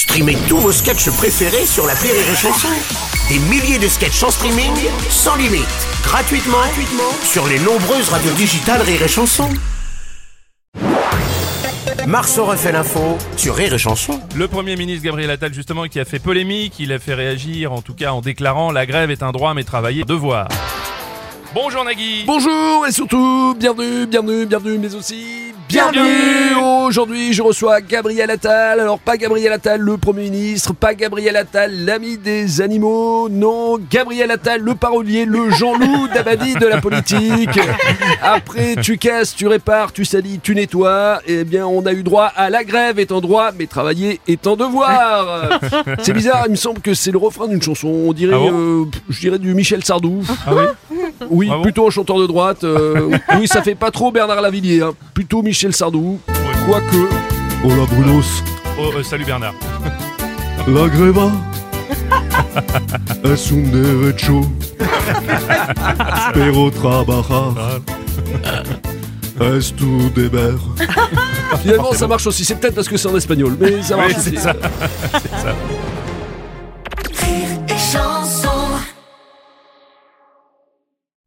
Streamez tous vos sketchs préférés sur la Rire et Chanson. Des milliers de sketchs en streaming, sans limite, gratuitement, gratuitement sur les nombreuses radios digitales Rire et Chanson. Marceau refait l'info sur Rire et Chanson. Le Premier ministre Gabriel Attal, justement, qui a fait polémique, il a fait réagir, en tout cas en déclarant la grève est un droit, mais travailler devoir. Bonjour Nagui Bonjour et surtout, bienvenue, bienvenue, bienvenue, mais aussi bienvenue. Aujourd'hui, je reçois Gabriel Attal. Alors, pas Gabriel Attal, le Premier ministre, pas Gabriel Attal, l'ami des animaux. Non, Gabriel Attal, le parolier, le Jean-Loup Dabadi de la politique. Après, tu casses, tu répares, tu salis, tu nettoies. Eh bien, on a eu droit à la grève étant droit, mais travailler étant devoir. C'est bizarre, il me semble que c'est le refrain d'une chanson. On dirait, Ah bon euh, je dirais du Michel Sardou. Ah oui Oui, Ah plutôt un chanteur de droite. euh, oui, ça fait pas trop Bernard Lavillier, hein. plutôt Michel Sardou. Quoique. Oh la Brunos, Oh, euh, salut Bernard. la greva es un derecho, pero trabajar es tu deber. Finalement, ça marche aussi. C'est peut-être parce que c'est en espagnol, mais ça marche Oui, aussi. c'est ça.